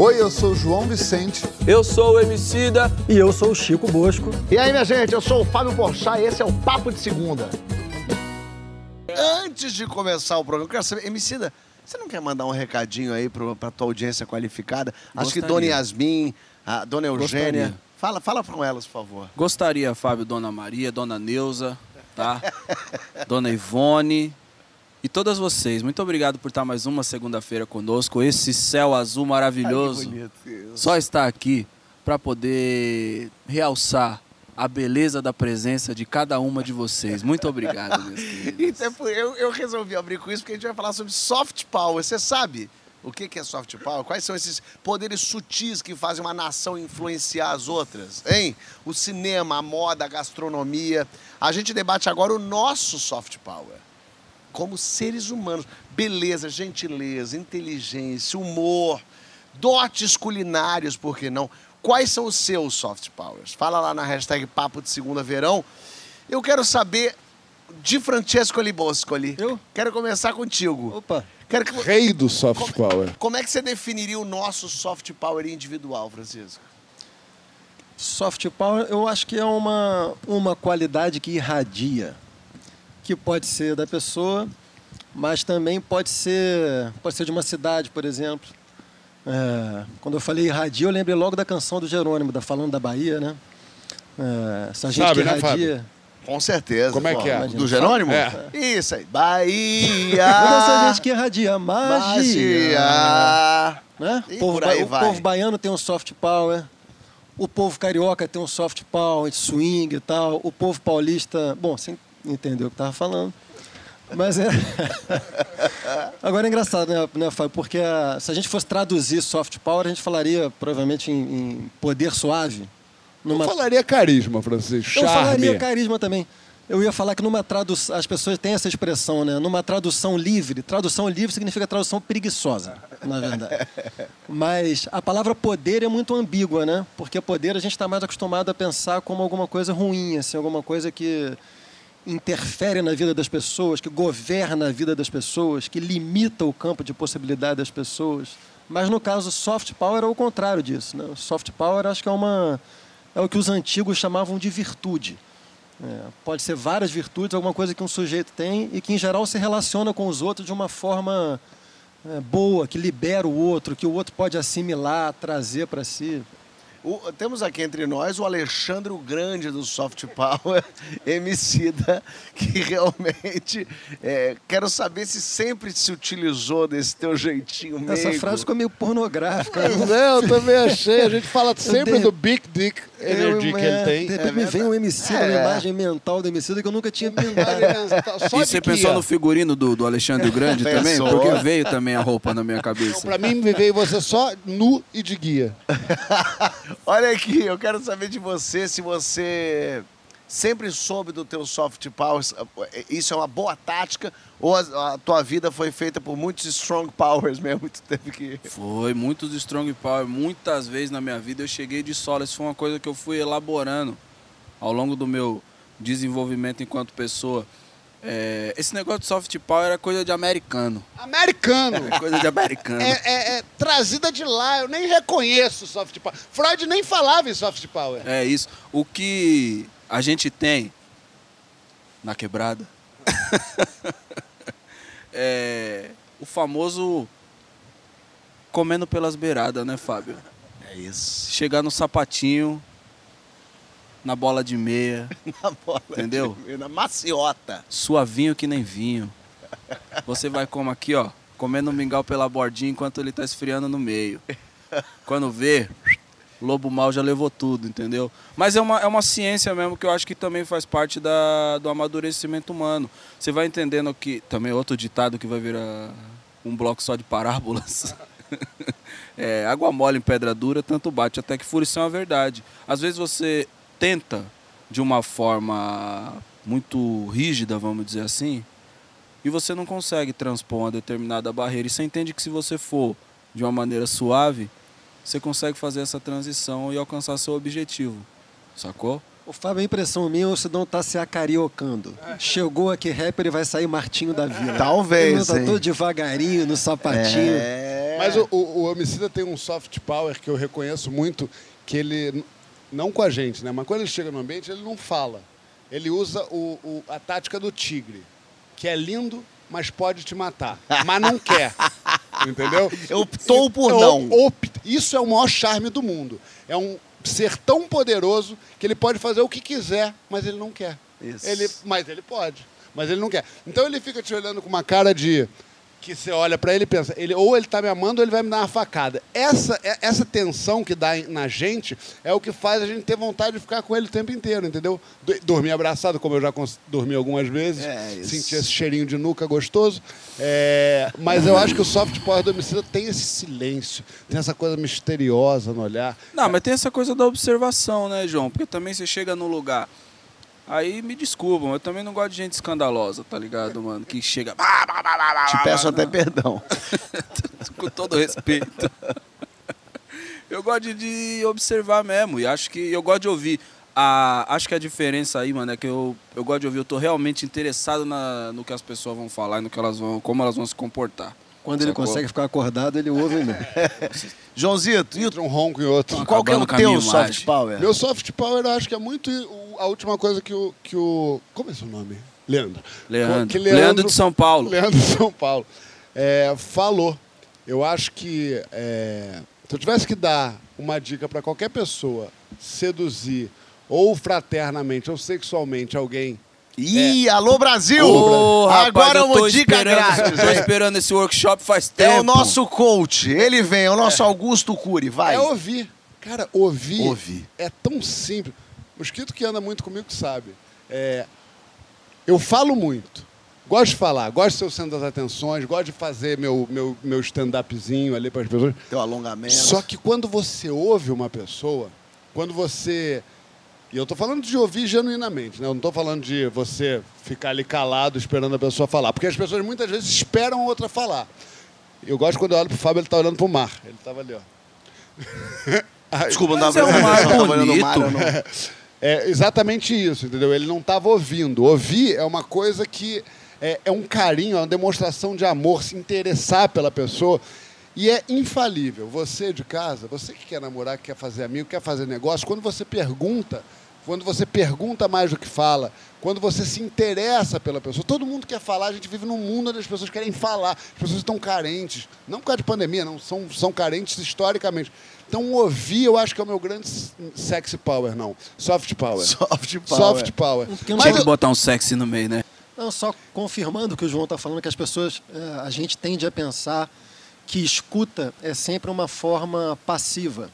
Oi, eu sou o João Vicente. Eu sou o Emicida. E eu sou o Chico Bosco. E aí, minha gente, eu sou o Fábio Porchat e esse é o Papo de Segunda. Antes de começar o programa, eu quero saber, Emicida, você não quer mandar um recadinho aí para a tua audiência qualificada? Acho que Dona Yasmin, a Dona Eugênia. Gostaria. Fala, fala com elas, por favor. Gostaria, Fábio, Dona Maria, Dona Neuza, tá? Dona Ivone e todas vocês. Muito obrigado por estar mais uma segunda-feira conosco. Esse céu azul maravilhoso. Só está aqui para poder realçar a beleza da presença de cada uma de vocês. Muito obrigado, meus queridos. Então, por- eu, eu resolvi abrir com isso porque a gente vai falar sobre soft power. Você sabe o que que é soft power? Quais são esses poderes sutis que fazem uma nação influenciar as outras? Hein? O cinema, a moda, a gastronomia. A gente debate agora o nosso soft power. Como seres humanos. Beleza, gentileza, inteligência, humor, dotes culinários, por que não? Quais são os seus soft powers? Fala lá na hashtag Papo de Segunda Verão. Eu quero saber de Francesco Liboscoli. Eu? Quero começar contigo. Opa. Quero que... Rei do soft power. Como é que você definiria o nosso soft power individual, Francisco? Soft power, eu acho que é uma, uma qualidade que irradia. Que pode ser da pessoa, mas também pode ser, pode ser de uma cidade, por exemplo. É, quando eu falei irradia, eu lembrei logo da canção do Jerônimo, da Falando da Bahia, né? É, essa gente Sabe, que né, irradia. Com certeza. Como é pô. que é? Do Jerônimo? É. Isso aí. Bahia! Essa gente que irradia magia. Magia! né? E O povo, por aí ba- o vai. povo baiano tem um soft power. O povo carioca tem um soft power, swing e tal. O povo paulista, bom, você entendeu o que eu tava falando. Mas é. Agora é engraçado, né, né Fábio? Porque ah, se a gente fosse traduzir soft power, a gente falaria provavelmente em, em poder suave. Eu falaria carisma, Francisco. Eu Charme. falaria carisma também. Eu ia falar que numa tradução. As pessoas têm essa expressão, né? Numa tradução livre. Tradução livre significa tradução preguiçosa, na verdade. Mas a palavra poder é muito ambígua, né? Porque poder a gente está mais acostumado a pensar como alguma coisa ruim, assim, alguma coisa que interfere na vida das pessoas, que governa a vida das pessoas, que limita o campo de possibilidade das pessoas. Mas no caso soft power é o contrário disso, né? Soft power acho que é uma é o que os antigos chamavam de virtude. É, pode ser várias virtudes, alguma coisa que um sujeito tem e que, em geral, se relaciona com os outros de uma forma é, boa, que libera o outro, que o outro pode assimilar, trazer para si. O- temos aqui entre nós o Alexandre o Grande do Soft Power, Emicida, que realmente é, quero saber se sempre se utilizou desse teu jeitinho meio. Essa frase ficou meio pornográfica. É, eu também achei. A gente fala sempre do Big Dick Energy que é, ele tem. De repente É me vem um MC uma É. imagem mental do MC que eu nunca tinha pintado. Só e você que, pensou ó, no figurino do, do Alexandre o Grande também? Pensou. Porque veio também a roupa na minha cabeça. Pra mim, me veio você só nu e de guia. Olha aqui, eu quero saber de você se você sempre soube do teu soft power. Isso é uma boa tática ou a, a tua vida foi feita por muitos strong powers mesmo? Tu teve que. Foi muitos strong power, muitas vezes na minha vida eu cheguei de solo. Isso foi uma coisa que eu fui elaborando ao longo do meu desenvolvimento enquanto pessoa. É, esse negócio de soft power é coisa de americano. Americano. É coisa de americano. É, é- é trazida de lá, eu nem reconheço soft power. Freud nem falava em soft power. É isso. O que a gente tem na quebrada é o famoso comendo pelas beiradas, né, Fábio? É isso. Chegar no sapatinho, na bola de meia, Na bola. Entendeu? de- Na maciota. suavinho que nem vinho. Você vai como aqui, ó, comendo um mingau pela bordinha enquanto ele tá esfriando no meio. Quando vê, lobo mal já levou tudo, entendeu? Mas é uma, é uma ciência mesmo que eu acho que também faz parte da, do amadurecimento humano. Você vai entendendo que. Também outro ditado que vai virar um bloco só de parábolas. É, água mole em pedra dura, tanto bate até que fure, isso é uma verdade. Às vezes você tenta de uma forma muito rígida, vamos dizer assim, e você não consegue transpor uma determinada barreira. E você entende que se você for de uma maneira suave, você consegue fazer essa transição e alcançar seu objetivo. Sacou? O Fábio, a impressão minha, o Sidão tá se acariocando. Chegou aqui rapper e vai sair Martinho da Vila. Talvez, Ele não tá todo devagarinho, no sapatinho. É. Mas o, o, o homicida tem um soft power que eu reconheço muito, que ele, não com a gente, né? Mas quando ele chega no ambiente, ele não fala. Ele usa o, o- a tática do tigre, que é lindo, mas pode te matar. Mas não quer. Entendeu? Optou por É, não. Isso é o maior charme do mundo. É um ser tão poderoso que ele pode fazer o que quiser, mas ele não quer. Isso. Ele, mas ele pode, mas ele não quer. Então ele fica te olhando com uma cara de que você olha pra ele e pensa, ele ou ele tá me amando ou ele vai me dar uma facada. Essa é- essa tensão que dá na gente é o que faz a gente ter vontade de ficar com ele o tempo inteiro, entendeu? Do- Dormir abraçado, como eu já dormi algumas vezes, É, isso. sentir esse cheirinho de nuca gostoso. É, mas eu acho que o soft power do homicida tem esse silêncio, tem essa coisa misteriosa no olhar. Não, mas tem essa coisa da observação, né, João? Porque também você chega num lugar. Aí me desculpam, eu também não gosto de gente escandalosa, tá ligado, mano? Que chega. Te peço até perdão. com todo respeito. Eu gosto de, observar mesmo. E acho que eu gosto de ouvir. A, acho que a diferença aí, mano, é que eu, eu gosto de ouvir. Eu tô realmente interessado na, no que as pessoas vão falar e no que elas vão, como elas vão se comportar. Quando ele consegue ficar acordado, ele ouve mesmo. Joãozito, e Entre um ronco e outro. qual que é o teu soft power? Meu soft power eu acho que é muito a última coisa que o. Que o como é seu nome? Leandro. Leandro. Que Leandro de São Paulo. Leandro de São Paulo. É, falou. Eu acho que é, se eu tivesse que dar uma dica para qualquer pessoa seduzir ou fraternamente ou sexualmente alguém. Ih, alô Brasil! Ô, rapaz, Agora eu uma tô dica esperando- grátis. Tô esperando esse workshop faz tempo. É o nosso coach. Ele vem, é o nosso Augusto Cury. Vai. É ouvir. Cara, ouvir, Ouvir. é tão simples. Mosquito que anda muito comigo sabe. É, eu falo muito. Gosto de falar, gosto de ser o centro das atenções, gosto de fazer meu, meu, meu stand-upzinho ali para as pessoas. Teu alongamento. Só que quando você ouve uma pessoa, quando você. E eu tô falando de ouvir genuinamente, né? Eu não tô falando de você ficar ali calado esperando a pessoa falar. Porque as pessoas muitas vezes esperam a outra falar. Eu gosto quando eu olho pro Fábio, ele tá olhando pro mar. Ele tava ali, ó. Desculpa, não Mas dava é olhando o mar, bonito. não- É exatamente isso, entendeu? Ele não estava ouvindo. Ouvir é uma coisa que é, é um carinho, é uma demonstração de amor, se interessar pela pessoa. E é infalível. Você de casa, você que quer namorar, que quer fazer amigo, quer fazer negócio, quando você pergunta, quando você pergunta mais do que fala, quando você se interessa pela pessoa, todo mundo quer falar, a gente vive num mundo onde as pessoas querem falar, as pessoas estão carentes. Não por causa de pandemia, não, são, são carentes historicamente. Então, ouvir, eu acho que é o meu grande sexy power, não. Soft power. Soft power. Soft power. Mas Tinha que eu- botar um sexy no meio, né? Não, só confirmando o que o João está falando, que as pessoas, eh, a gente tende a pensar que escuta é sempre uma forma passiva.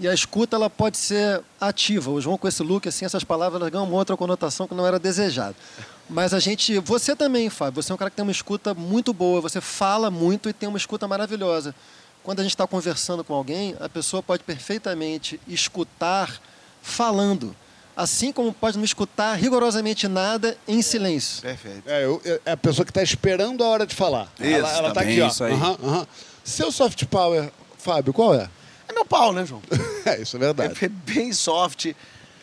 E a escuta ela pode ser ativa. O João com esse look, assim, essas palavras elas ganham uma outra conotação que não era desejada. Mas a gente, você também, Fábio, você é um cara que tem uma escuta muito boa, você fala muito e tem uma escuta maravilhosa. Quando a gente está conversando com alguém, a pessoa pode perfeitamente escutar falando, assim como pode não escutar rigorosamente nada em silêncio. Perfeito. É, eu- é a pessoa que está esperando a hora de falar. Isso, ela, ela tá aqui, ó. isso aí. Aham, aham. Seu soft power, Fábio, qual é? É meu pau, né, João? É, isso é verdade. É bem soft.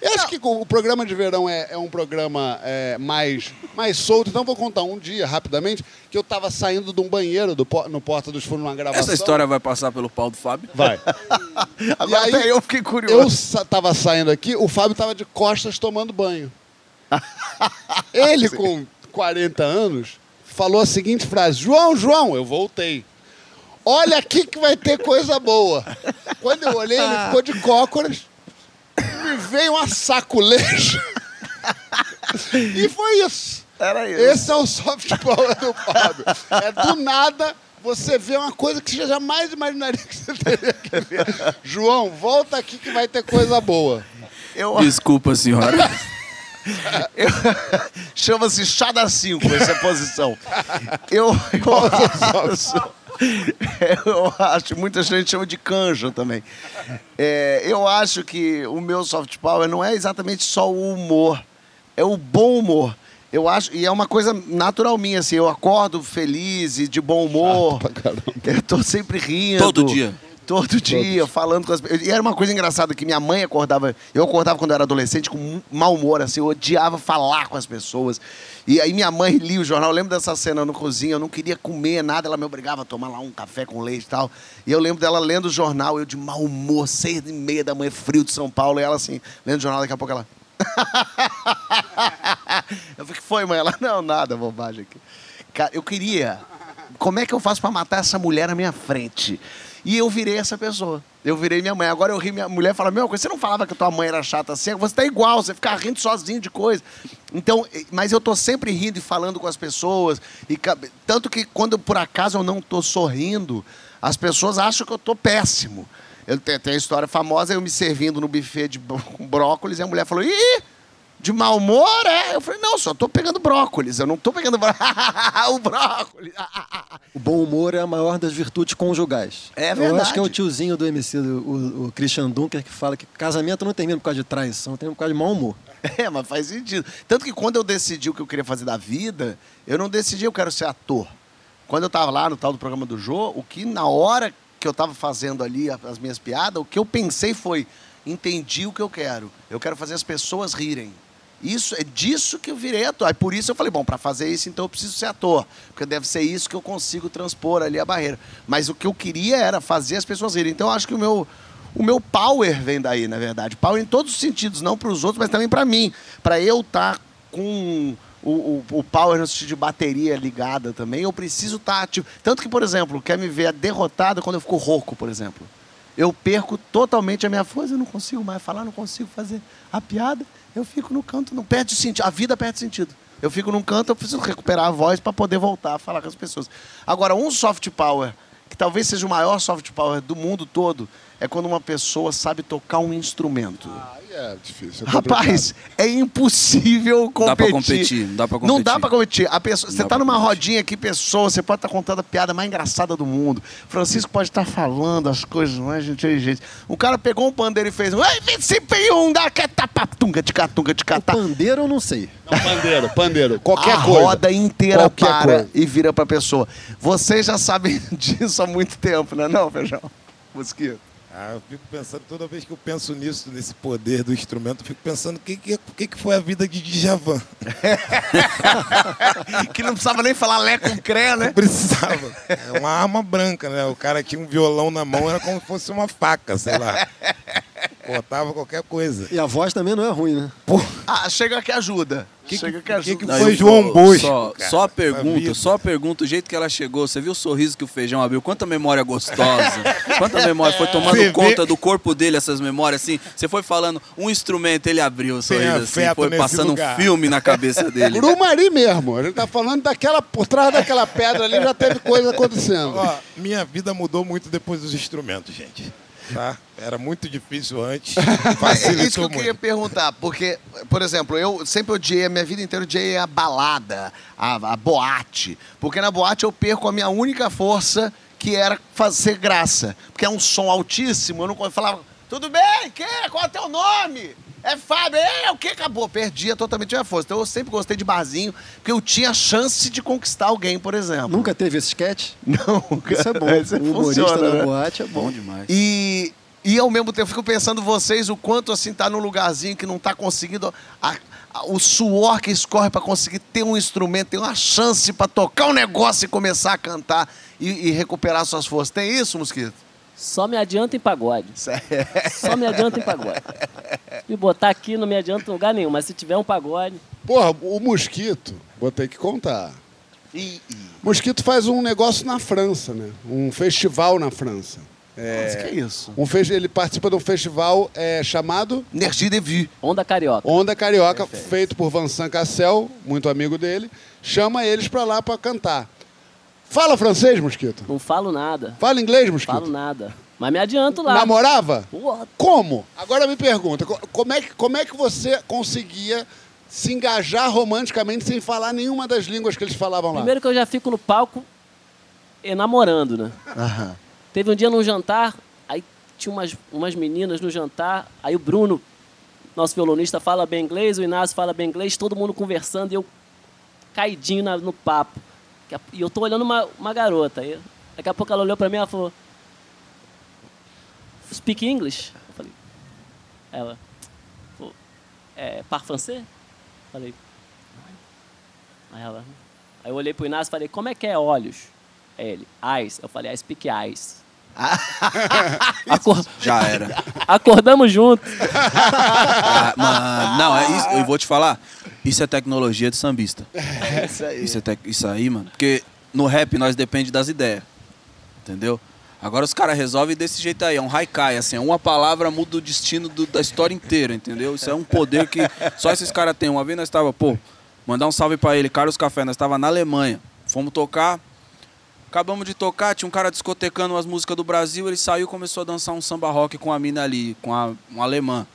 Eu acho que o programa de verão é, é um programa é, mais, mais solto, então vou contar um dia, rapidamente, que eu estava saindo de um banheiro do, no Porta dos Fundos numa gravação. Essa história vai passar pelo pau do Fábio? Vai. Agora aí, até eu fiquei Eu curioso. sa- tava saindo aqui, o Fábio tava de costas tomando banho. Ele, com 40 anos, falou a seguinte frase: João, João, eu voltei. Olha aqui que vai ter coisa boa. Quando eu olhei, ele ficou de cócoras, me veio uma saculeja. e foi isso. Era isso. Esse é o soft power do Fábio. É do nada você vê uma coisa que você jamais imaginaria que você teria que ver. João, volta aqui que vai ter coisa boa. Eu, Desculpa, senhora. eu- Chama-se chá da 5 essa posição. Eu, eu acho. Eu acho, muita gente chama de canja também. É, eu acho que o meu soft power não é exatamente só o humor, é o bom humor. Eu acho, e é uma coisa natural minha, assim, eu acordo feliz e de bom humor. Chato pra caramba. Eu tô sempre rindo. Todo dia. Todo dia, falando com as pessoas. E era uma coisa engraçada que minha mãe acordava. Eu acordava quando eu era adolescente com mau humor, assim, eu odiava falar com as pessoas. E aí minha mãe lia o jornal. Eu lembro dessa cena no cozinho, eu não queria comer nada, ela me obrigava a tomar lá um café com leite e tal. E eu lembro dela lendo o jornal, eu de mau humor, seis e meia da manhã, frio de São Paulo, e ela assim, lendo o jornal, daqui a pouco ela. eu falei, que foi, mãe? Ela, não, nada, bobagem aqui. Cara, eu queria. Como é que eu faço para matar essa mulher na minha frente? E eu virei essa pessoa. Eu virei minha mãe. Agora eu ri, minha mulher fala: Meu, você não falava que tua mãe era chata assim? Você tá igual, você fica rindo sozinho de coisa. Então, mas eu tô sempre rindo e falando com as pessoas. E, tanto que quando por acaso eu não tô sorrindo, as pessoas acham que eu tô péssimo. Eu, tem, tem a história famosa, eu me servindo no buffet de brócolis, e a mulher falou: Ih! De mau humor, é? Eu falei, não, só tô pegando brócolis. Eu não tô pegando o brócolis. o bom humor é a maior das virtudes conjugais. É verdade. Eu acho que é o tiozinho do MC, o, o Christian Dunker, que fala que casamento não termina por causa de traição, termina por causa de mau humor. É, mas faz sentido. Tanto que quando eu decidi o que eu queria fazer da vida, eu não decidi eu quero ser ator. Quando eu tava lá no tal do programa do Jô, o que na hora que eu tava fazendo ali as minhas piadas, o que eu pensei foi, entendi o que eu quero. Eu quero fazer as pessoas rirem. Isso é disso que eu virei ator. Aí por isso eu falei, bom, para fazer isso então eu preciso ser ator, porque deve ser isso que eu consigo transpor ali a barreira. Mas o que eu queria era fazer as pessoas rirem. Então eu acho que o meu o meu power vem daí, na verdade. Power em todos os sentidos, não para os outros, mas também para mim, para eu estar tá com o, o, o, power no sentido de bateria ligada também, eu preciso estar tá ativo. Tanto que, por exemplo, quer me ver derrotado quando eu fico rouco, por exemplo. Eu perco totalmente a minha força, eu não consigo mais falar, não consigo fazer a piada eu fico no canto, não perde sentido. A vida perde sentido. Eu fico num canto, eu preciso recuperar a voz para poder voltar a falar com as pessoas. Agora, um soft power, que talvez seja o maior soft power do mundo todo, é quando uma pessoa sabe tocar um instrumento. Ah, é difícil. É Rapaz, é impossível competir. Dá pra competir, não dá pra competir. Não dá pra competir. A pessoa, você tá numa competir. rodinha aqui, pessoa, você pode estar tá contando a piada mais engraçada do mundo. Francisco pode estar tá falando as coisas mais inteligentes. O cara pegou um pandeiro e fez um. um da tunga de catunga de catar. Pandeiro eu não sei. Não, pandeiro, pandeiro. Qualquer a coisa. A roda inteira Qualquer para coisa. e vira pra pessoa. Vocês já sabem disso há muito tempo, né, não, Feijão? Mosquito. Ah, eu fico pensando, toda vez que eu penso nisso, nesse poder do instrumento, eu fico pensando o que, que, que, que foi a vida de Djavan. que não precisava nem falar lé com cré, né? Não precisava. É uma arma branca, né? O cara tinha um violão na mão, era como se fosse uma faca, sei lá. Cortava qualquer coisa. E a voz também não é ruim, né? Pô. Ah, chega que ajuda. Que, chega que ajuda. Que, que foi João Bosco? Só, só a pergunta, só a pergunta, o jeito que ela chegou. Você viu o sorriso que o feijão abriu? Quanta memória gostosa. Quanta memória. Foi tomando conta vê... do corpo dele, essas memórias, assim. Você foi falando um instrumento, ele abriu o sorriso, assim. Foi passando lugar. um filme na cabeça dele. Grumari mesmo. A gente tá falando daquela. Por trás daquela pedra ali já teve coisa acontecendo. Ó, minha vida mudou muito depois dos instrumentos, gente tá? Era muito difícil antes. é isso que eu muito. queria perguntar, porque, por exemplo, eu sempre odiei, a minha vida inteira odiei a balada, a, a boate. Porque na boate eu perco a minha única força, que era fazer graça. Porque é um som altíssimo, eu não falava, tudo bem, que? Qual é o teu nome? É Fábio, é o que acabou? Perdia totalmente a minha força. Então eu sempre gostei de barzinho, porque eu tinha chance de conquistar alguém, por exemplo. Nunca teve esse sketch? Não, Isso é bom. Isso o humorista funciona, da né? boate é bom, bom demais. E, e ao mesmo tempo eu fico pensando vocês o quanto assim tá num lugarzinho que não tá conseguindo a, a, o suor que escorre para conseguir ter um instrumento, ter uma chance para tocar um negócio e começar a cantar e, e recuperar suas forças. Tem isso, mosquito? Só me adianta em pagode. Só me adianta em pagode. Me botar aqui não me adianta em lugar nenhum, mas se tiver um pagode. Porra, o Mosquito, vou ter que contar. E, e... Mosquito faz um negócio na França, né? Um festival na França. É, Nossa, que é isso? Um fe... Ele participa de um festival é, chamado. Energia de Vie. Onda Carioca. Onda Carioca, Perfeito. feito por Vincent Cassel, muito amigo dele. Chama eles para lá para cantar. Fala francês, Mosquito? Não falo nada. Fala inglês, Mosquito? Falo nada. Mas me adianto lá. Namorava? Porra. Como? Agora me pergunta, como é, que, como é que você conseguia se engajar romanticamente sem falar nenhuma das línguas que eles falavam lá? Primeiro que eu já fico no palco enamorando, né? Aham. Teve um dia num jantar, aí tinha umas, umas meninas no jantar, aí o Bruno, nosso violonista, fala bem inglês, o Inácio fala bem inglês, todo mundo conversando e eu caidinho na, no papo. E eu tô olhando uma, uma garota. Aí, daqui a pouco ela olhou para mim e falou: speak English? Eu falei, ela, é, par français? Falei, aí ela, aí eu olhei pro Inácio e falei, como é que é olhos? Aí ele, eyes. Eu falei, I speak eyes. Acor- Já era. Acordamos juntos. Ah, mano, não, é isso, eu vou te falar. Isso é tecnologia de sambista. É isso aí. Isso, é tec- isso aí, mano. Porque no rap nós depende das ideias. Entendeu? Agora os caras resolvem desse jeito aí. É um haikai, assim. É uma palavra muda o destino do- da história inteira, entendeu? Isso é um poder que só esses caras têm. Uma vez nós tava, pô, mandar um salve pra ele, Carlos Café. Nós tava na Alemanha. Fomos tocar. Acabamos de tocar, tinha um cara discotecando umas músicas do Brasil, ele saiu e começou a dançar um samba rock com a mina ali, com a, um alemã.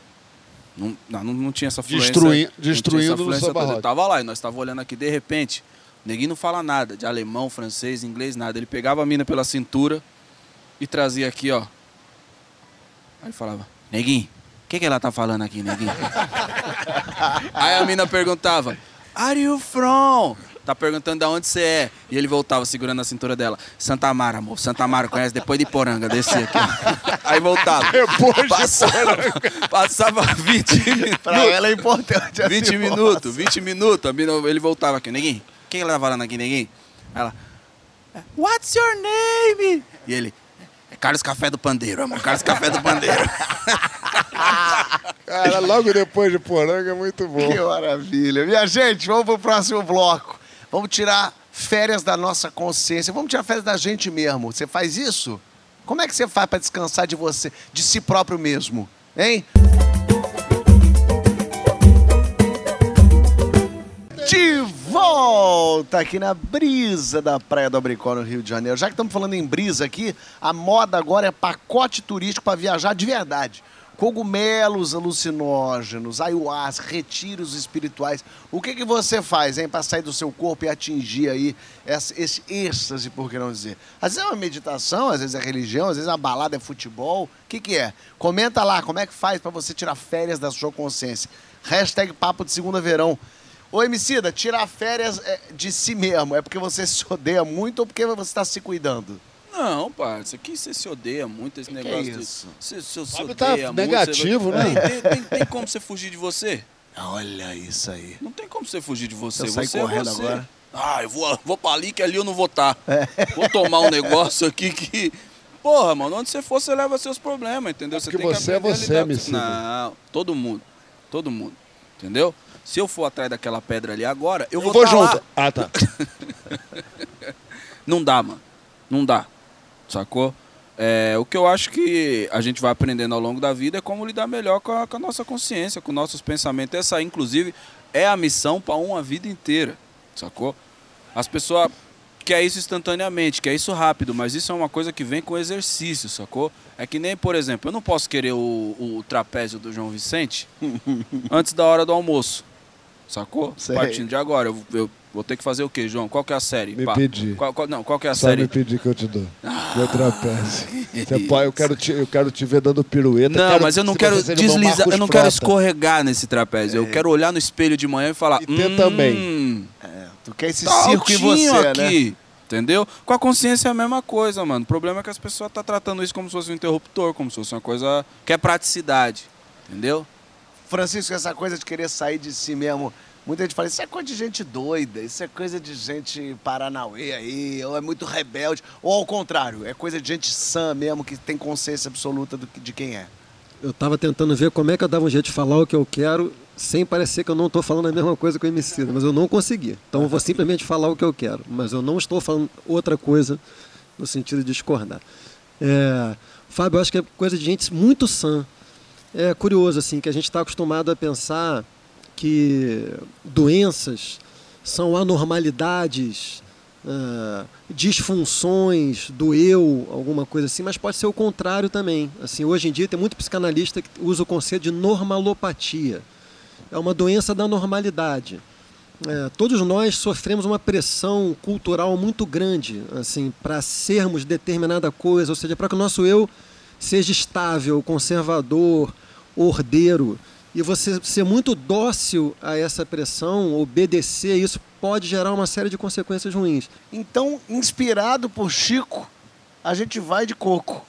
Não, não, não tinha essa fluência. Destrui- não tinha essa destruindo fluência tava lá e nós tava olhando aqui, de repente, neguinho não fala nada de alemão, francês, inglês, nada. Ele pegava a mina pela cintura e trazia aqui, ó. Aí ele falava, neguinho, o que, que ela tá falando aqui, neguinho? Aí a mina perguntava, Are you from? Tá perguntando de onde você é. E ele voltava segurando a cintura dela. Santa Mara, amor. Santa Mara, conhece? Depois de Poranga, descia aqui. Aí voltava. Depois de passava, passava 20 minutos. Pra ela é importante essa 20 informação. minutos, 20 minutos. Ele voltava aqui, neguinho. Quem ela tá falando aqui, neguinho? Ela. What's your name? E ele. É Carlos Café do Pandeiro, amor. Carlos Café do Pandeiro. Cara, logo depois de Poranga é muito bom. Que maravilha. Minha gente, vamos pro próximo bloco. Vamos tirar férias da nossa consciência. Vamos tirar férias da gente mesmo. Você faz isso? Como é que você faz para descansar de você, de si próprio mesmo? Hein? De volta aqui na brisa da Praia do Abricó, no Rio de Janeiro. Já que estamos falando em brisa aqui, a moda agora é pacote turístico para viajar de verdade. Cogumelos alucinógenos, ayahuasca, retiros espirituais. O que, que você faz, hein, para sair do seu corpo e atingir aí esse, êxtase, por que não dizer? Às vezes é uma meditação, às vezes é religião, às vezes a balada é futebol. O que, que é? Comenta lá, como é que faz para você tirar férias da sua consciência. Hashtag Papo de Segunda Verão. Ô, Emicida, tirar férias é, de si mesmo é porque você se odeia muito ou porque você está se cuidando? Não, isso aqui você se odeia muito, esse Que que negócio é de. isso? Você, você se tá odeia muito, negativo, você- né? Tem, tem- tem como você fugir de você? Olha isso aí. Não tem como você fugir de você. Eu sair você correndo é você. agora. Ah, eu vou, vou pra ali que ali eu não vou estar. Vou tomar um negócio aqui que. Porra, mano, onde você for, você leva seus problemas, entendeu? porque tem que você é aprender a você, lidar com- Emicida. Não, todo mundo. Todo mundo. Entendeu? Se eu for atrás daquela pedra ali agora, eu, Eu vou, vou tá lá. junto. Ah, tá. Não dá, mano. Não dá. Sacou? É, o que eu acho que a gente vai aprendendo ao longo da vida é como lidar melhor com a, com a nossa consciência, com nossos pensamentos. Essa, inclusive, é a missão para uma vida inteira. Sacou? As pessoas querem isso instantaneamente, quer isso rápido, mas isso é uma coisa que vem com exercício, sacou? É que nem, por exemplo, eu não posso querer o, o trapézio do João Vicente antes da hora do almoço. Sacou? Sei. Partindo de agora. Eu, eu vou ter que fazer o quê, João? Qual que é a série? Me Pá. pedir. Qual, qual- não, qual que é a Só série? me pedir que eu te dou. Meu trapézio. Você pode, eu, quero te, eu quero te ver dando pirueta. Não, quero mas eu não quero deslizar, eu não quero Frota. escorregar nesse trapézio. Eu quero olhar no espelho de manhã e falar. E hum, também. É, tu quer esse tá circo em você, né? aqui. Entendeu? Com a consciência é a mesma coisa, mano. O problema é que as pessoas estão tratando isso como se fosse um interruptor, como se fosse uma coisa que é praticidade. Entendeu? Francisco, essa coisa de querer sair de si mesmo, muita gente fala, isso é coisa de gente doida, isso é coisa de gente paranauê aí, ou é muito rebelde, ou ao contrário, é coisa de gente sã mesmo, que tem consciência absoluta do de quem é. Eu estava tentando ver como é que eu dava um jeito de falar o que eu quero sem parecer que eu não estou falando a mesma coisa que o Emicida, mas eu não consegui. Então eu vou simplesmente falar o que eu quero, mas eu não estou falando outra coisa no sentido de discordar. É, Fábio, eu acho que é coisa de gente muito sã. É curioso assim que a gente está acostumado a pensar que doenças são anormalidades, ah, disfunções do eu, alguma coisa assim, mas pode ser o contrário também. Assim, hoje em dia tem muito psicanalista que usa o conceito de normalopatia. É uma doença da normalidade. É, todos nós sofremos uma pressão cultural muito grande, assim, para sermos determinada coisa, ou seja, para que o nosso eu seja estável, conservador, ordeiro. E você ser muito dócil a essa pressão, obedecer, isso pode gerar uma série de consequências ruins. Então, inspirado por Chico, a gente vai de coco.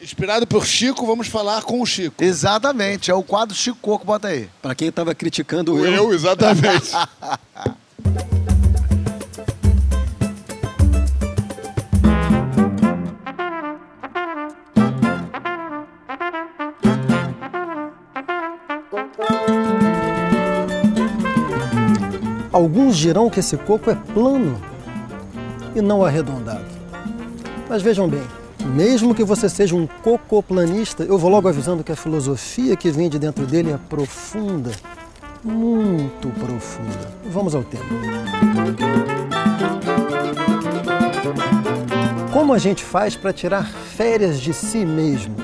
Inspirado por Chico, vamos falar com o Chico. Exatamente, é o quadro Chico Coco, bota aí. Para quem estava criticando eu, Eu, exatamente. Alguns dirão que esse coco é plano e não arredondado. Mas vejam bem, mesmo que você seja um cocoplanista, eu vou logo avisando que a filosofia que vem de dentro dele é profunda, muito profunda. Vamos ao tema. Como a gente faz para tirar férias de si mesmo?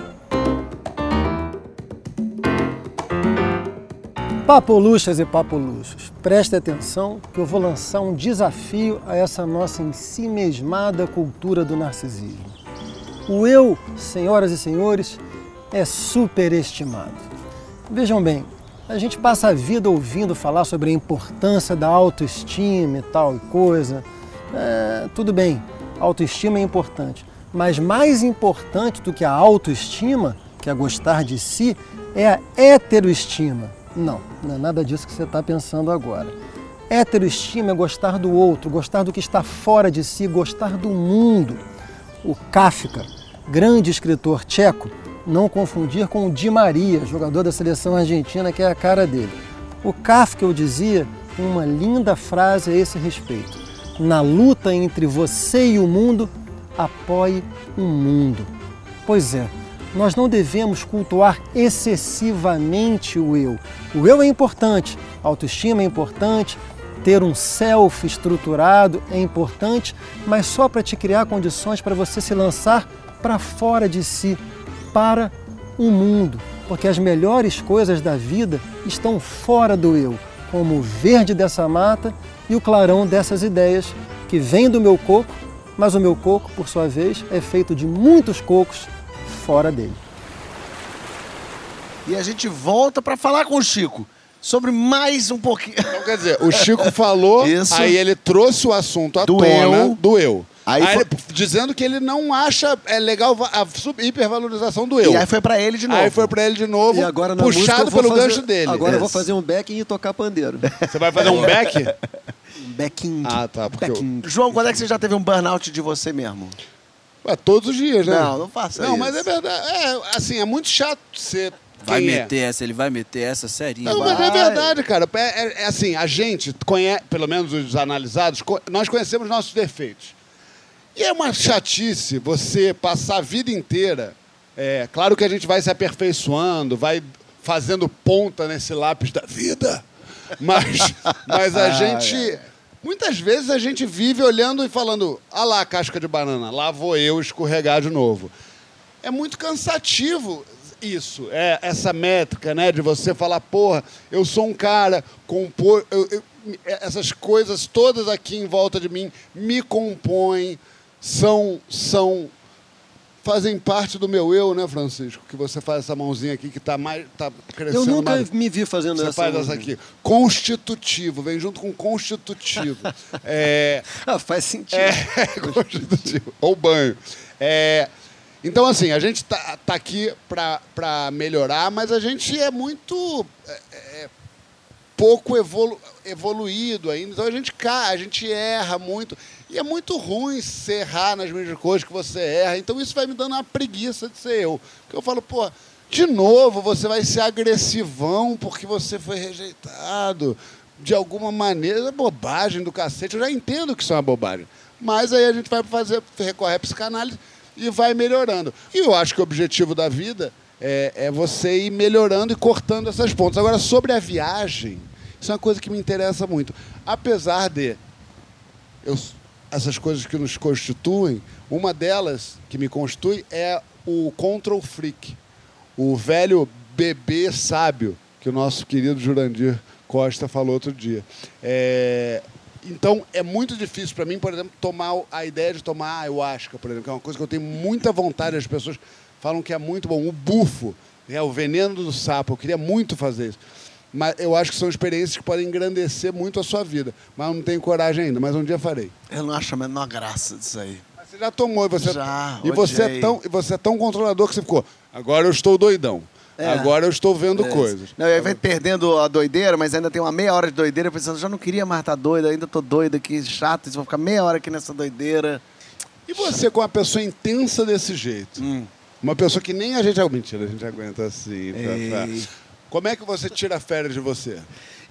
Papoluchas e papoluchos, preste atenção que eu vou lançar um desafio a essa nossa ensimesmada cultura do narcisismo. O eu, senhoras e senhores, é superestimado. Vejam bem, a gente passa a vida ouvindo falar sobre a importância da autoestima e tal e coisa. É, tudo bem, autoestima é importante, mas mais importante do que a autoestima, que é gostar de si, é a heteroestima. Não, não é nada disso que você está pensando agora. Heteroestima é gostar do outro, gostar do que está fora de si, gostar do mundo. O Kafka, grande escritor tcheco, não confundir com o Di Maria, jogador da seleção argentina, que é a cara dele. O Kafka, eu dizia, tem uma linda frase a esse respeito. Na luta entre você e o mundo, apoie o mundo. Pois é, nós não devemos cultuar excessivamente o eu. O eu é importante, a autoestima é importante, ter um self estruturado é importante, mas só para te criar condições para você se lançar para fora de si, para o mundo, porque as melhores coisas da vida estão fora do eu, como o verde dessa mata e o clarão dessas ideias que vêm do meu coco, mas o meu coco, por sua vez, é feito de muitos cocos fora dele. E a gente volta para falar com o Chico sobre mais um pouquinho. Então, quer dizer, o Chico falou, Isso. aí ele trouxe o assunto à Do tona eu. do eu. Aí Aí foi- ele- dizendo que ele não acha é legal a sub- hipervalorização do eu. E aí foi para ele de novo. Aí foi pra ele de novo, E agora puxado pelo fazer- gancho dele. Agora eu vou fazer um backing e tocar pandeiro. Você vai fazer um back? Um backing. Ah, tá, porque eu- Backing. João, quando é que você já teve um burnout de você mesmo? Ué, todos os dias, né? Não, não faça Não, isso. mas é verdade. É, assim, é muito chato ser Vai quem é. meter essa, ele vai meter essa serinha. Não, mas é Vai. verdade, cara. É, é- é assim, a gente conhece, pelo menos os analisados, co- nós conhecemos nossos defeitos. E é uma chatice você passar a vida inteira. É, claro que a gente vai se aperfeiçoando, vai fazendo ponta nesse lápis da vida. Mas, mas a gente. Muitas vezes a gente vive olhando e falando: ah lá casca de banana, lá vou eu escorregar de novo. É muito cansativo isso, é essa métrica, né? De você falar, porra, eu sou um cara, compor, eu- eu- essas coisas todas aqui em volta de mim me compõem, são, são fazem parte do meu eu, né, Francisco? Que você faz essa mãozinha aqui que tá mais tá crescendo Eu nunca mais. me vi fazendo Você essa. faz essa aqui. Constitutivo, vem junto com constitutivo. É, Ah, faz sentido. é, constitutivo. Ou banho. É, então, assim, a gente tá, tá aqui para melhorar, mas a gente é muito é, é, pouco evolu- evoluído ainda. Então a gente cai, a gente erra muito. E é muito ruim se errar nas mesmas coisas que você erra. Então isso vai me dando uma preguiça de ser eu. Porque eu falo, pô, de novo você vai ser agressivão porque você foi rejeitado. De alguma maneira, é bobagem do cacete. Eu já entendo que isso é uma bobagem. Mas aí a gente vai fazer, recorrer à psicanálise e vai melhorando. E eu acho que o objetivo da vida é, é você ir melhorando e cortando essas pontas. Agora, sobre a viagem, isso é uma coisa que me interessa muito. Apesar de eu, essas coisas que nos constituem, uma delas que me constitui é o control freak, o velho bebê sábio que o nosso querido Jurandir Costa falou outro dia. É, então é muito difícil para mim, por exemplo, tomar a ideia de tomar ayahuasca, por exemplo, que é uma coisa que eu tenho muita vontade. As pessoas falam que é muito bom. O bufo, é o veneno do sapo. Eu queria muito fazer isso. Mas eu acho que são experiências que podem engrandecer muito a sua vida. Mas eu não tenho coragem ainda, mas um dia farei. Eu não acho a menor graça disso aí. Você já tomou e você, Já, e você, é tão, e você é tão controlador que você ficou. Agora eu estou doidão. É. Agora eu estou vendo coisas. Não, aí vai perdendo a doideira, mas ainda tem uma meia hora de doideira, pensando, já não queria mais estar doido, ainda tô doido aqui, chato, isso vou ficar meia hora aqui nessa doideira. E você com uma pessoa intensa desse jeito? Hum. Uma pessoa que nem a gente. Mentira, a gente aguenta assim. tá, tá. Como é que você tira férias de você?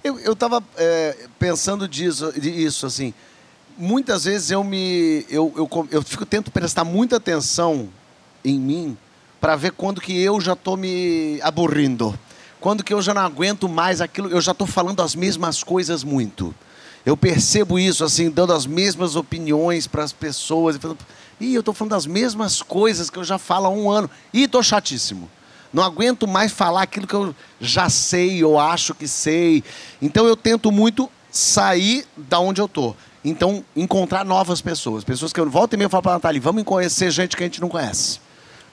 Eu, eu tava é, pensando disso, disso, assim. Muitas vezes eu me. Eu, eu, eu fico, tento prestar muita atenção em mim para ver quando que eu já tô me aburrindo. Quando que eu já não aguento mais aquilo, eu já tô falando as mesmas coisas muito. Eu percebo isso, assim, dando as mesmas opiniões para as pessoas. E falando, Ih, eu tô falando as mesmas coisas que eu já falo há um ano. Ih, tô chatíssimo. Não aguento mais falar aquilo que eu já sei, ou acho que sei. Então eu tento muito sair da onde eu tô. Então, encontrar novas pessoas. Pessoas que eu volto e meia eu falo pra Natália, vamos conhecer gente que a gente não conhece.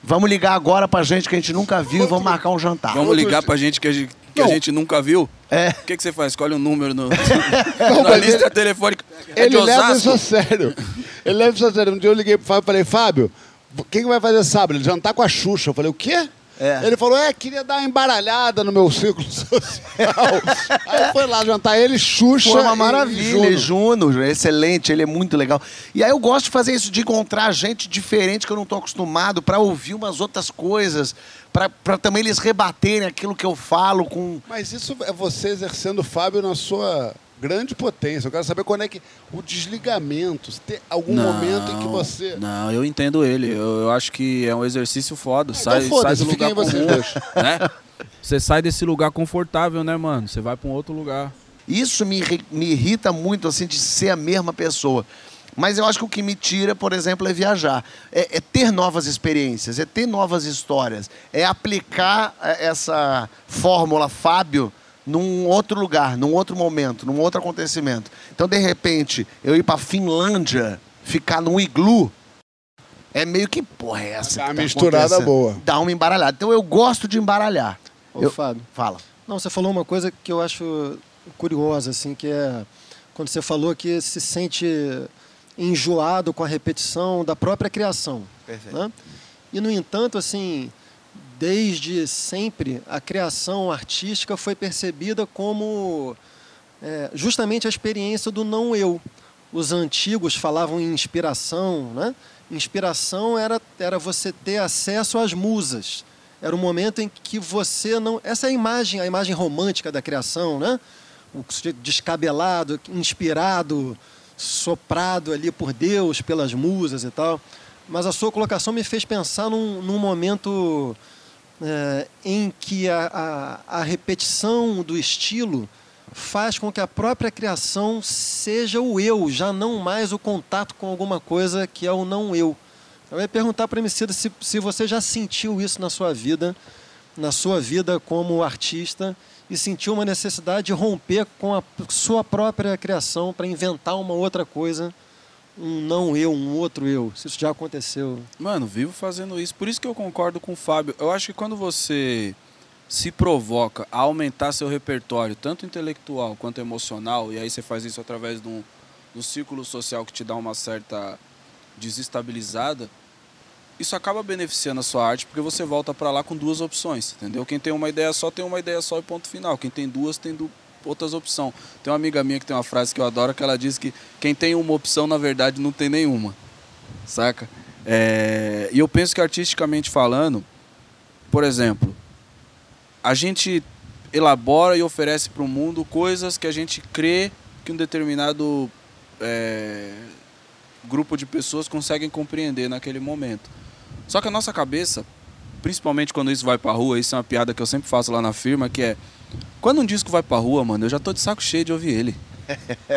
Vamos ligar agora pra gente que a gente nunca viu e vamos marcar um jantar. Vamos ligar pra gente que a gente, que a Não. gente nunca viu? É. O que, que você faz? Escolhe um número no, na mas lista ele- telefônica. É de Ele leva isso a sério. Ele leva isso a sério. Um dia eu liguei pro Fábio e falei, Fábio, o que, que vai fazer sábado? Ele jantar com a Xuxa. Eu falei, o quê? É. Ele falou, é, queria dar uma embaralhada no meu círculo social. aí foi lá jantar ele, Xuxa Foi uma maravilha, e Juno. Juno, excelente, ele é muito legal. E aí eu gosto de fazer isso, de encontrar gente diferente que eu não tô acostumado, para ouvir umas outras coisas, para também eles rebaterem aquilo que eu falo com. Mas isso é você exercendo o Fábio na sua grande potência. Eu quero saber quando é que o desligamento, se tem algum momento em que você... Não, eu entendo ele. Eu, eu acho que é um exercício foda. então sai, sai do lugar vocês comum, dois. né? Você sai desse lugar confortável, né, mano? Você vai pra um outro lugar. Isso me, me irrita muito, assim, de ser a mesma pessoa. Mas eu acho que o que me tira, por exemplo, é viajar. É, é ter novas experiências, é ter novas histórias. É aplicar é, essa fórmula Fábio num outro lugar, num outro momento, num outro acontecimento. Então, de repente, eu ir pra Finlândia, ficar num iglu, é meio que, porra, é essa? Dá que uma tá misturada boa. Dá uma embaralhada. Então, eu gosto de embaralhar. Ô, Eu- Fábio. Fala. Não, você falou uma coisa que eu acho curiosa, assim, que é quando você falou que se sente enjoado com a repetição da própria criação. Perfeito. né? E, no entanto, assim, desde sempre, a criação artística foi percebida como é, justamente a experiência do não-eu. Os antigos falavam em inspiração, né? Inspiração era, era você ter acesso às musas. Era o momento em que você não... Essa é a imagem, a imagem romântica da criação, né? O sujeito descabelado, inspirado, soprado ali por Deus, pelas musas e tal. Mas a sua colocação me fez pensar num, num momento é, em que a, a, a repetição do estilo faz com que a própria criação seja o eu, já não mais o contato com alguma coisa que é o não eu. Eu ia perguntar para a Emicida se, se você já sentiu isso na sua vida, na sua vida como artista, e sentiu uma necessidade de romper com a sua própria criação para inventar uma outra coisa, um não eu, um outro eu. Se isso já aconteceu. Mano, vivo fazendo isso. Por isso que eu concordo com o Fábio. Eu acho que quando você se provoca a aumentar seu repertório, tanto intelectual quanto emocional, e aí você faz isso através de um, de um círculo social que te dá uma certa desestabilizada, isso acaba beneficiando a sua arte porque você volta pra lá com duas opções, entendeu? Quem tem uma ideia só tem uma ideia só e ponto final. Quem tem duas tem du outras opções. Tem uma amiga minha que tem uma frase que eu adoro que ela diz que quem tem uma opção na verdade não tem nenhuma, saca? É, E eu penso que artisticamente falando, por exemplo, a gente elabora e oferece para o mundo coisas que a gente crê que um determinado é, grupo de pessoas conseguem compreender naquele momento. Só que a nossa cabeça, principalmente quando isso vai pra rua, isso é uma piada que eu sempre faço lá na firma, que é quando um disco vai pra rua, mano, eu já tô de saco cheio de ouvir ele.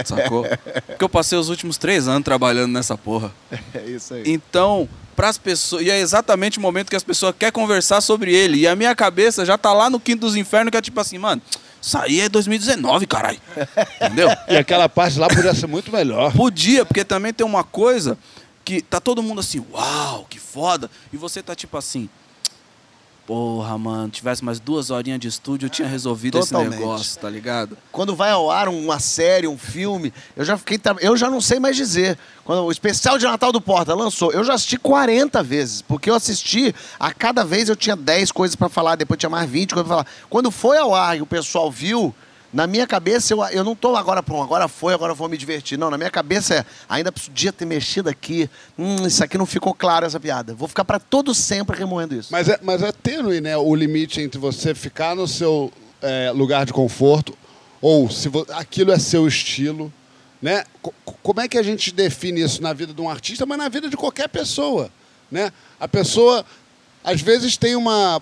Sacou? Porque eu passei os últimos três anos trabalhando nessa porra. É isso aí. Então, para as pessoas. E é exatamente o momento que as pessoas querem conversar sobre ele. E a minha cabeça já tá lá no quinto dos infernos, que é tipo assim, mano, isso aí é 2019, caralho. Entendeu? E aquela parte lá podia ser muito melhor. Podia, porque também tem uma coisa que tá todo mundo assim, uau, que foda. E você tá tipo assim, porra, mano, tivesse mais duas horinhas de estúdio, eu tinha resolvido Totalmente. esse negócio, tá ligado? Quando vai ao ar uma série, um filme, eu já fiquei. Eu já não sei mais dizer. Quando o especial de Natal do Porta lançou, eu já assisti 40 vezes. Porque eu assisti, a cada vez eu tinha 10 coisas pra falar, depois tinha mais 20 coisas pra falar. Quando foi ao ar e o pessoal viu. Na minha cabeça, eu, eu não tô agora pronto, agora foi, agora vou me divertir. Não, na minha cabeça é, ainda podia ter mexido aqui. Hum, isso aqui não ficou claro, essa piada. Vou ficar pra todo sempre remoendo isso. Mas é, mas é tênue, né? O limite entre você ficar no seu é, lugar de conforto ou se aquilo é seu estilo, né? Co- como é que a gente define isso na vida de um artista, mas na vida de qualquer pessoa, né? A pessoa às vezes tem uma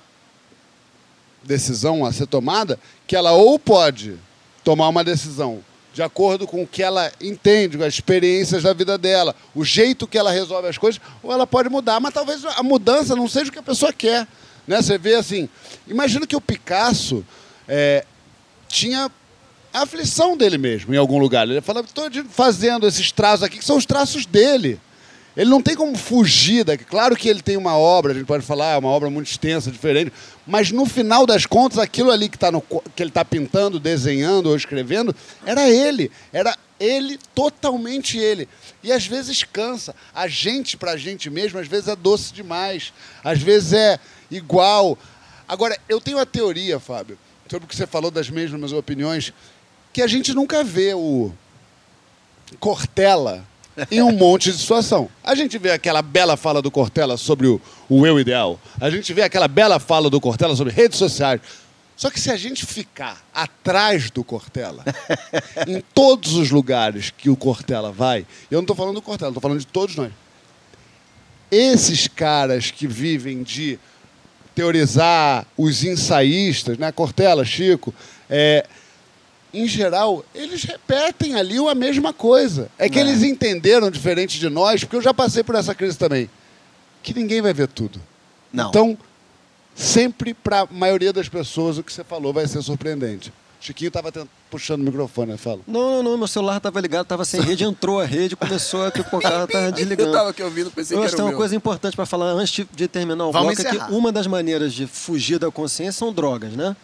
decisão a ser tomada que ela ou pode tomar uma decisão de acordo com o que ela entende, com as experiências da vida dela, o jeito que ela resolve as coisas, ou ela pode mudar, mas talvez a mudança não seja o que a pessoa quer. Né? Você vê assim, imagina que o Picasso é, tinha a aflição dele mesmo em algum lugar. Ele fala, estou fazendo esses traços aqui, que são os traços dele. Ele não tem como fugir daqui. Claro que ele tem uma obra, a gente pode falar, é uma obra muito extensa, diferente, mas no final das contas, aquilo ali que, tá no, que ele está pintando, desenhando ou escrevendo, era ele. Era ele, totalmente ele. E às vezes cansa. A gente, pra gente mesmo, às vezes é doce demais. Às vezes é igual. Agora, eu tenho a teoria, Fábio, sobre o que você falou das mesmas opiniões, que a gente nunca vê o Cortella em um monte de situação. A gente vê aquela bela fala do Cortella sobre o, o eu ideal. A gente vê aquela bela fala do Cortella sobre redes sociais. Só que se a gente ficar atrás do Cortella, em todos os lugares que o Cortella vai, eu não estou falando do Cortella, estou falando de todos nós. Esses caras que vivem de teorizar os ensaístas, né? Cortella, Chico, é, em geral, eles repetem ali a mesma coisa. É que eles entenderam, diferente de nós, porque eu já passei por essa crise também, que ninguém vai ver tudo. Não. Então, sempre para a maioria das pessoas, o que você falou vai ser surpreendente. Chiquinho estava puxando o microfone, né? Fala. Não, não, não, meu celular estava ligado, estava sem rede, entrou a rede, começou a pipocar, estava desligando. Eu tava aqui ouvindo, pensei Eu que era tem uma meu. coisa importante para falar antes de, terminar o Vamos bloco, é encerrar. que uma das maneiras de fugir da consciência são drogas, né?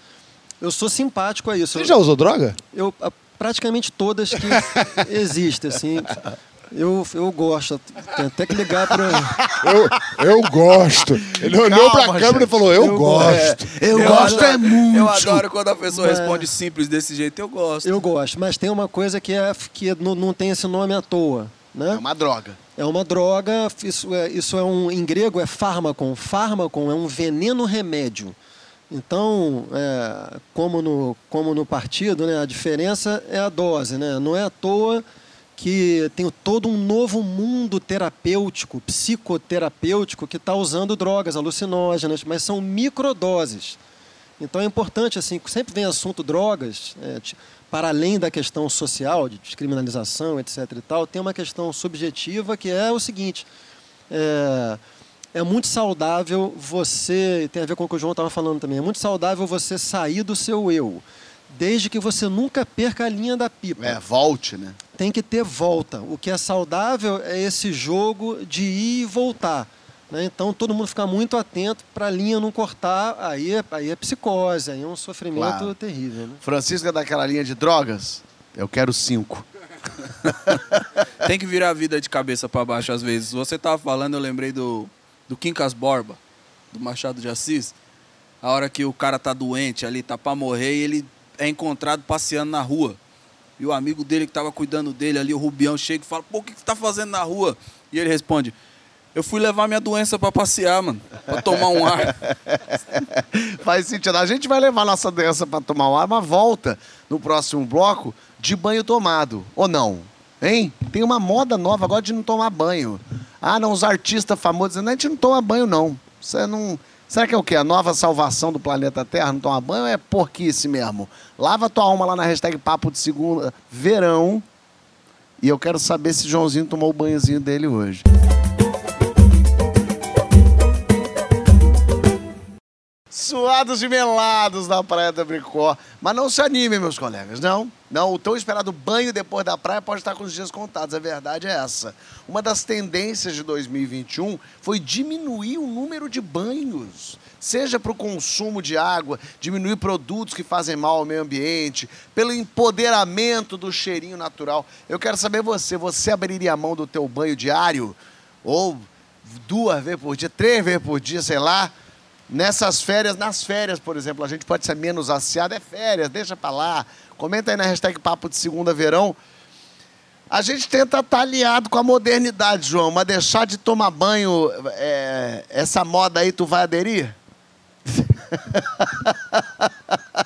Eu sou simpático a isso. Você já usou droga? Eu, praticamente todas que existem, assim. Eu, eu gosto. Tem até que ligar para. Eu, eu gosto. Ele olhou para a Calma, câmera gente. e falou: Eu, Eu gosto. Eu, Eu gosto adoro- é muito. Eu adoro quando a pessoa Mas- responde simples desse jeito, eu gosto. Eu gosto, mas tem uma coisa que, é, que não, não tem esse nome à toa. Né? É uma droga. É uma droga, isso é, isso é um, em grego é fármacon. Fármacon é um veneno remédio. Então, é, como, no, como no partido, né, a diferença é a dose. Né? Não é à toa que tem todo um novo mundo terapêutico, psicoterapêutico, que está usando drogas alucinógenas, mas são microdoses. Então é importante, assim, sempre vem assunto drogas, é, para além da questão social, de descriminalização, etc. e tal, tem uma questão subjetiva que é o seguinte: é, é muito saudável você, tem a ver com o que o João estava falando também, é muito saudável você sair do seu eu, desde que você nunca perca a linha da pipa É, volte, né? tem que ter volta. O que é saudável é esse jogo de ir e voltar. né? Então todo mundo ficar muito atento para a linha não cortar, aí é, aí é psicose, aí é um sofrimento Claro. terrível. Né? Francisco é daquela linha de drogas? Eu quero cinco. Tem que virar a vida de cabeça pra baixo às vezes. Você tava falando, eu lembrei do, do Quincas Borba, do Machado de Assis. A hora que o cara tá doente ali, tá pra morrer, e ele é encontrado passeando na rua. E o amigo dele que tava cuidando dele ali, o Rubião, chega e fala, pô, o que que tá fazendo na rua? E ele responde, eu fui levar minha doença pra passear, mano, pra tomar um ar. Faz sentido. A gente vai levar nossa doença para tomar um ar, mas volta no próximo bloco de banho tomado. Ou não? Hein? Tem uma moda nova agora de não tomar banho. Ah, não, os artistas famosos dizendo, a gente não toma banho, não. Você não. Será que é o quê? A nova salvação do planeta Terra não tomar banho é porquice mesmo? Lava tua alma lá na hashtag Papo de Segunda, verão. E eu quero saber se Joãozinho tomou o banhozinho dele hoje. Suados e melados na Praia da Bricó. Mas não se animem, meus colegas, não. Não, o tão esperado banho depois da praia pode estar com os dias contados, a verdade é essa. Uma das tendências de 2021 foi diminuir o número de banhos. Seja para o consumo de água, diminuir produtos que fazem mal ao meio ambiente, pelo empoderamento do cheirinho natural. Eu quero saber você, você abriria a mão do teu banho diário? Ou duas vezes por dia, três vezes por dia, sei lá? Nessas férias, nas férias, por exemplo, a gente pode ser menos aciado, é férias, deixa pra lá. Comenta aí na hashtag Papo de Segunda Verão. A gente tenta estar aliado com a modernidade, João, mas deixar de tomar banho, é, essa moda aí, tu vai aderir?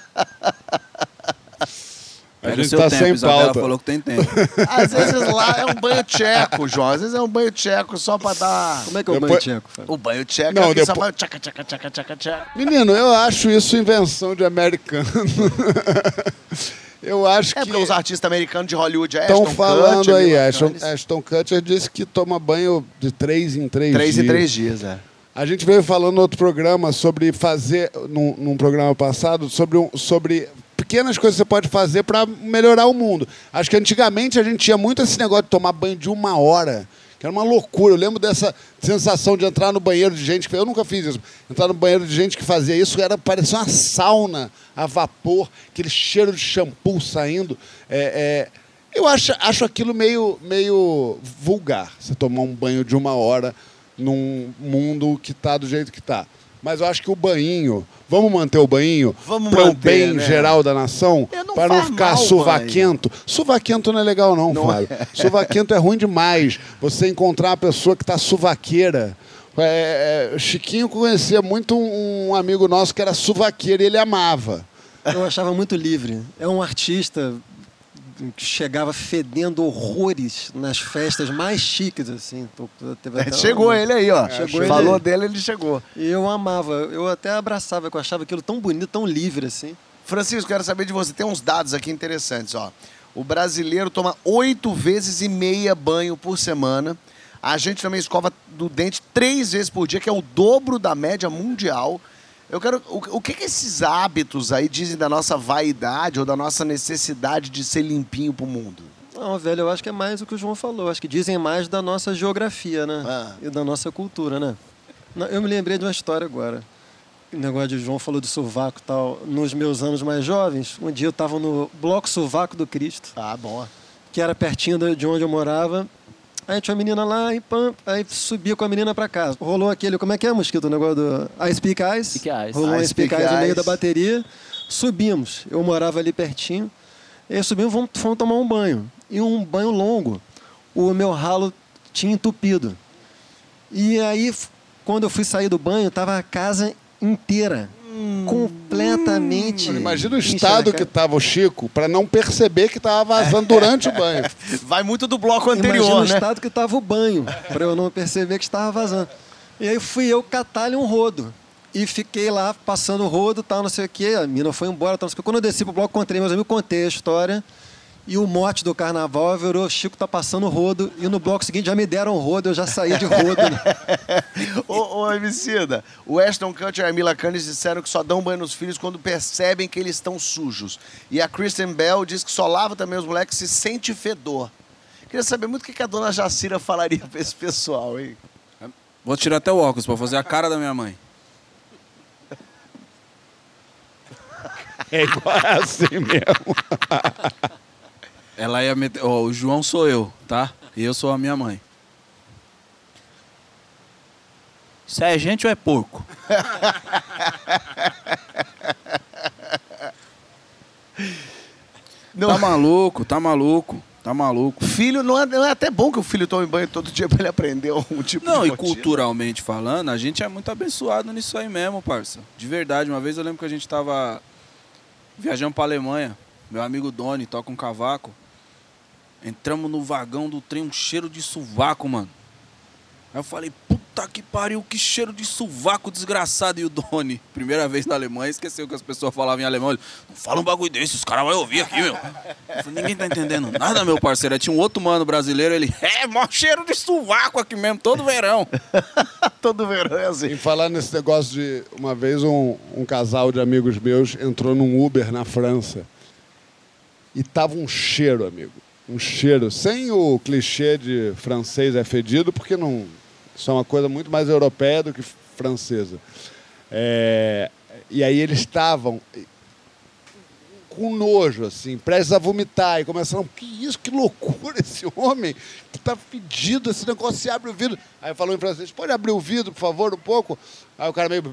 A Pega o gente seu tá tempo, sem Isabela pauta. falou que tem tempo. Às vezes lá é um banho tcheco, João. Às vezes é um banho tcheco só pra dar. Como é que é o Depois- banho tcheco? Fábio? O banho tcheco Não, é aquele só depois- banho tchaca, tchaca, tchaca, tchaca, tchaca. Menino, eu acho isso invenção de americano. eu acho É que porque os artistas americanos de Hollywood, estão Ashton falando Kutcher, aí. Ashton. Ashton Kutcher disse que toma banho de três em três, Três dias. em três dias, é. A gente veio falando no outro programa sobre fazer, num, num programa passado, sobre, um, sobre pequenas coisas que você pode fazer para melhorar o mundo. Acho que antigamente a gente tinha muito esse negócio de tomar banho de uma hora, que era uma loucura. Eu lembro dessa sensação de entrar no banheiro de gente que eu nunca fiz isso. Entrar no banheiro de gente que fazia isso era parecia uma sauna a vapor, aquele cheiro de shampoo saindo. É, é, eu acho, acho aquilo meio, meio vulgar, você tomar um banho de uma hora num mundo que está do jeito que está. Mas eu acho que o banho, vamos manter o banho Vamos para o manter, bem né? geral da nação, não para não ficar mal suvaquento. Suvaquento não é legal não, Fábio. Suvaquento é ruim demais. Você encontrar uma pessoa que está suvaqueira. É, é, Chiquinho conhecia muito um, um amigo nosso que era suvaqueiro e ele amava. Eu achava muito livre. É um artista que chegava fedendo horrores nas festas mais chiques, assim. Até Chegou uma- ele aí, ó. Chegou ele Falou aí. dele, ele chegou. E eu amava, eu até abraçava, que eu achava aquilo tão bonito, tão livre, assim. Francisco, quero saber de você. Tem uns dados aqui interessantes, ó. O brasileiro toma oito vezes e meia banho por semana. A gente também escova do dente três vezes por dia, que é o dobro da média mundial. Eu quero. O, o que, que esses hábitos aí dizem da nossa vaidade ou da nossa necessidade de ser limpinho pro mundo? Não, velho, eu acho que é mais o que o João falou. Eu Acho que dizem mais da nossa geografia, né? Ah. E da nossa cultura, né? Eu me lembrei de uma história agora. O negócio de João falou do sovaco e tal. Nos meus anos mais jovens, um dia eu estava no Bloco Sovaco do Cristo, Ah, bom. que era pertinho de onde eu morava. Aí tinha uma menina lá e pam, aí subia com a menina pra casa. Rolou aquele, como é que é, Mosquito, o negócio do I Speak Eyes? Speak Eyes. Rolou um I I Speak Speak Eyes no meio da bateria. Subimos. Eu morava ali pertinho. E aí subimos, fomos, fomos tomar um banho. E um banho longo. O meu ralo tinha entupido. E aí, quando eu fui sair do banho, tava a casa inteira. Completamente. Imagina o estado que estava o Chico para não perceber que estava vazando durante o banho. Vai muito do bloco anterior, Imagina o né? estado que estava o banho, para eu não perceber que estava vazando. E aí fui eu catar-lhe um rodo. E fiquei lá passando o rodo, tal, não sei o quê. A mina foi embora, tal, não sei o quê. Quando eu desci pro bloco, encontrei meus amigos, contei a história. E o mote do carnaval virou Chico tá passando o rodo. E no bloco seguinte já me deram o rodo, eu já saí de rodo. né? Ô, ô Emicida, o Ashton Kutcher e a Mila Kunis disseram que só dão banho nos filhos quando percebem que eles estão sujos. E a Kristen Bell diz que só lava também os moleques se sente fedor. Queria saber muito o que que a dona Jacira falaria pra esse pessoal, hein? Vou tirar até o óculos pra fazer a cara da minha mãe. É igual assim mesmo. Ela ia meter. ó, o João sou eu, tá? E eu sou a minha mãe. Isso é gente ou é porco? Não, Tá maluco, tá maluco, tá maluco. filho, não é, não é até bom que o filho tome banho todo dia pra ele aprender um tipo Não, de e rotina? culturalmente falando, a gente é muito abençoado nisso aí mesmo, parça. De verdade, uma vez eu lembro que a gente tava viajando pra Alemanha. Meu amigo Doni toca um cavaco. Entramos no vagão do trem, um cheiro de sovaco, mano. Aí eu falei, puta que pariu, que cheiro de sovaco desgraçado. E o Doni, primeira vez na Alemanha, esqueceu que as pessoas falavam em alemão. Ele, não fala um bagulho desse, os caras vão ouvir aqui, meu. Eu falei, ninguém tá entendendo nada, meu parceiro. Aí tinha um outro mano brasileiro, ele, é, mó cheiro de sovaco aqui mesmo, todo verão. Todo verão é assim. Em falar nesse negócio de. Uma vez um, um casal de amigos meus entrou num Uber na França. E tava um cheiro, amigo. Um cheiro. Sem o clichê de francês é fedido, porque não. Isso é uma coisa muito mais europeia do que francesa. É, e aí eles estavam com nojo, assim, prestes a vomitar. E começaram, que isso, que loucura esse homem, que tá fedido, esse negócio, se abre o vidro. Aí falou em francês, pode abrir o vidro, por favor, um pouco? Aí o cara meio,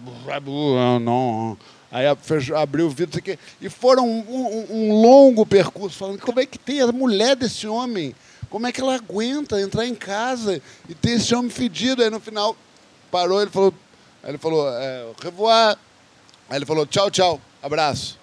não. Aí abriu o vidro. E foram um, um- um longo percurso, falando, como é que tem a mulher desse homem? Como é que ela aguenta entrar em casa e ter esse homem fedido? Aí no final, parou, ele falou, ele falou, é, au revoir. Aí ele falou, tchau, tchau, abraço.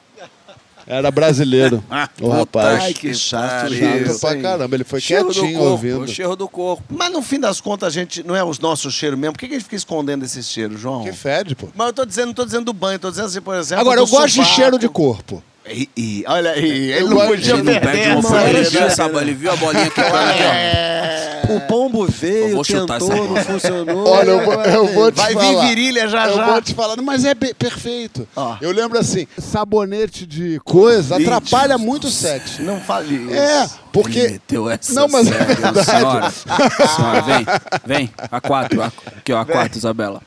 Era brasileiro, o rapaz. Ai, que chato. Chato pra caramba, ele foi cheiro quietinho corpo, ouvindo. o cheiro do corpo. Mas no fim das contas, a gente não é os nossos cheiros mesmo. Por que, que a gente fica escondendo esse cheiro, João? Que fede, pô. Mas eu tô dizendo, não tô dizendo do banho, tô dizendo assim, por exemplo. Agora, eu gosto de sovaco. cheiro de corpo. E, e- olha aí, ele Eu não podia Ele não perder. perde uma essa folha, ele viu, chance. essa, ele viu a bolinha ó. É. O pombo Eu veio, tentou, não funcionou. Olha, eu vou, eu vou te Vai vir falar. virilha já eu já. vou te falar, mas é perfeito. Ó. Eu lembro assim, sabonete de coisa atrapalha muito o sexo. Não fale isso. É, porque... Ele meteu essa Não, mas é sério, verdade. senhora. Senhora, vem, vem. A quatro, a- aqui ó, a quatro, Isabela.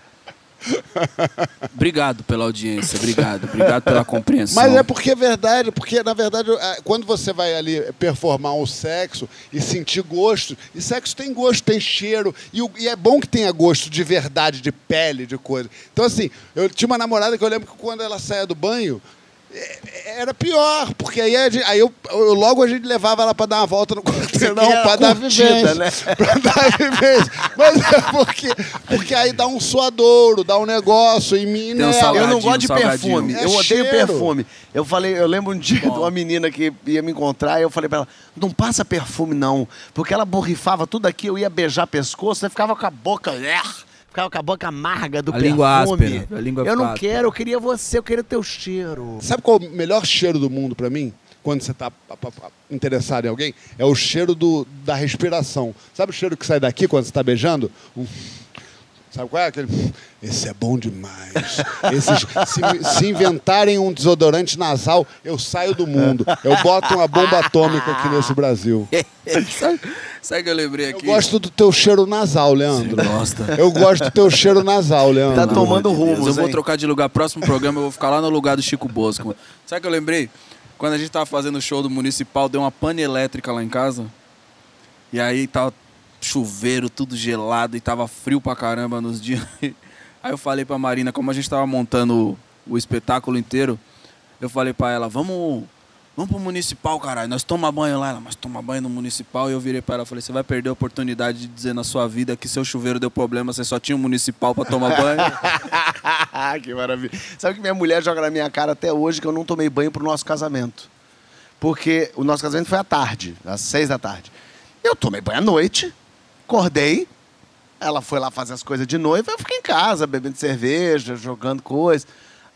Obrigado pela audiência, obrigado, obrigado pela compreensão. Mas é porque é verdade, porque na verdade, eh, quando você vai ali performar o sexo e sentir gosto, e sexo tem gosto, tem cheiro, e, e é bom que tenha gosto de verdade, de pele, de coisa. Então, assim, eu tinha uma namorada que eu lembro que quando ela saía do banho, era pior, porque aí, a gente- aí eu, eu- logo a gente levava ela para dar uma volta no quarteirão, para dar vivência. né? pra dar vivência. Mas é porque, porque aí dá um suadouro, dá um negócio em mim, um né? salgadinho, Eu não gosto de perfume. É eu odeio cheiro. perfume. Eu falei, eu lembro um dia de uma menina que ia me encontrar e eu falei pra ela: não passa perfume, não. Porque ela borrifava tudo aqui, eu ia beijar pescoço, aí ficava com a boca. é, Ficava com a boca amarga do A perfume. língua áspera, a língua eu não áspera. quero, eu queria você, eu queria o teu cheiro. Sabe qual é o melhor cheiro do mundo pra mim? Quando você tá interessado em alguém? É o cheiro do, da respiração. Sabe o cheiro que sai daqui quando você tá beijando? Um- Sabe qual é? Aquele... Esse é bom demais. Esses, se, se inventarem um desodorante nasal, eu saio do mundo. Eu boto uma bomba atômica aqui nesse Brasil. sabe, sabe o que eu lembrei Eu aqui? gosto do teu cheiro nasal, Leandro. Você gosta? Eu gosto do teu cheiro nasal, Leandro. Tá tomando rumos, Eu vou hein? trocar de lugar. Próximo programa eu vou ficar lá no lugar do Chico Bosco. Sabe o que eu lembrei? Quando a gente tava fazendo o show do Municipal, deu uma pane elétrica lá em casa. E aí tava chuveiro, tudo gelado e tava frio pra caramba nos dias. Aí eu falei pra Marina, como a gente tava montando o, o espetáculo inteiro, eu falei pra ela, vamos, vamos pro Municipal, caralho. Nós toma banho lá. Ela, mas toma banho no Municipal. E eu virei pra ela e falei, você vai perder a oportunidade de dizer na sua vida que seu chuveiro deu problema, você só tinha um Municipal pra tomar banho. que maravilha. Sabe que minha mulher joga na minha cara até hoje que eu não tomei banho pro nosso casamento. Porque o nosso casamento foi à tarde, às seis da tarde. Eu tomei banho à noite, acordei, ela foi lá fazer as coisas de noiva, eu fiquei em casa, bebendo cerveja, jogando coisa.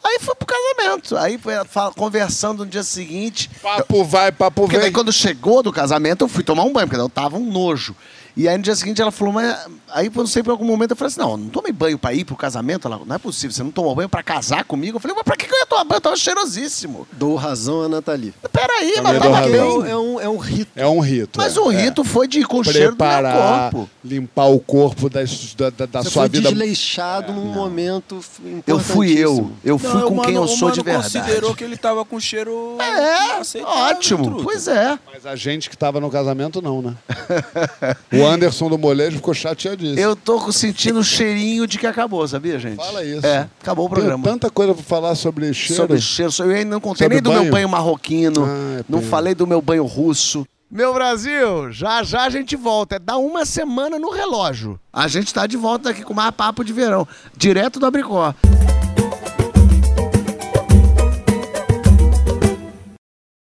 Aí fui pro casamento. Aí foi conversando no dia seguinte. Papo vai, papo Porque daí vem. quando chegou do casamento, eu fui tomar um banho, porque eu tava um nojo. E aí no dia seguinte ela falou, mas. Aí eu não sei por algum momento eu falei assim: não, não tomei banho pra ir pro casamento. Ela, não é possível, você não tomou banho pra casar comigo? Eu falei, mas pra que que eu ia tomar banho? Eu tava cheirosíssimo. Dou razão a Nathalie. Peraí, Também mas tava é um, bem. é um, é um rito. É um rito. Mas é. o rito foi de ir com o cheiro do meu preparar, corpo. limpar o corpo da, da, da Você sua foi vida. desleixado num momento Eu fui eu. Eu fui Não, com o quem eu mano- sou de mano verdade. considerou que ele tava com cheiro É, ótimo. truta. Pois é. Mas a gente que tava no casamento, não, né? o Anderson do molejo ficou chateadíssimo. Eu tô sentindo o cheirinho de que acabou, sabia, gente? Fala isso. É, acabou o programa. tanta coisa pra falar sobre cheiro. Sobre cheiro. Eu ainda não contei Sobre nem do meu banho? marroquino. Ah, é não pena. falei do meu banho russo. Meu Brasil, já já a gente volta. É dar uma semana no relógio. A gente tá de volta aqui com mais papo de verão. Direto do Abricó.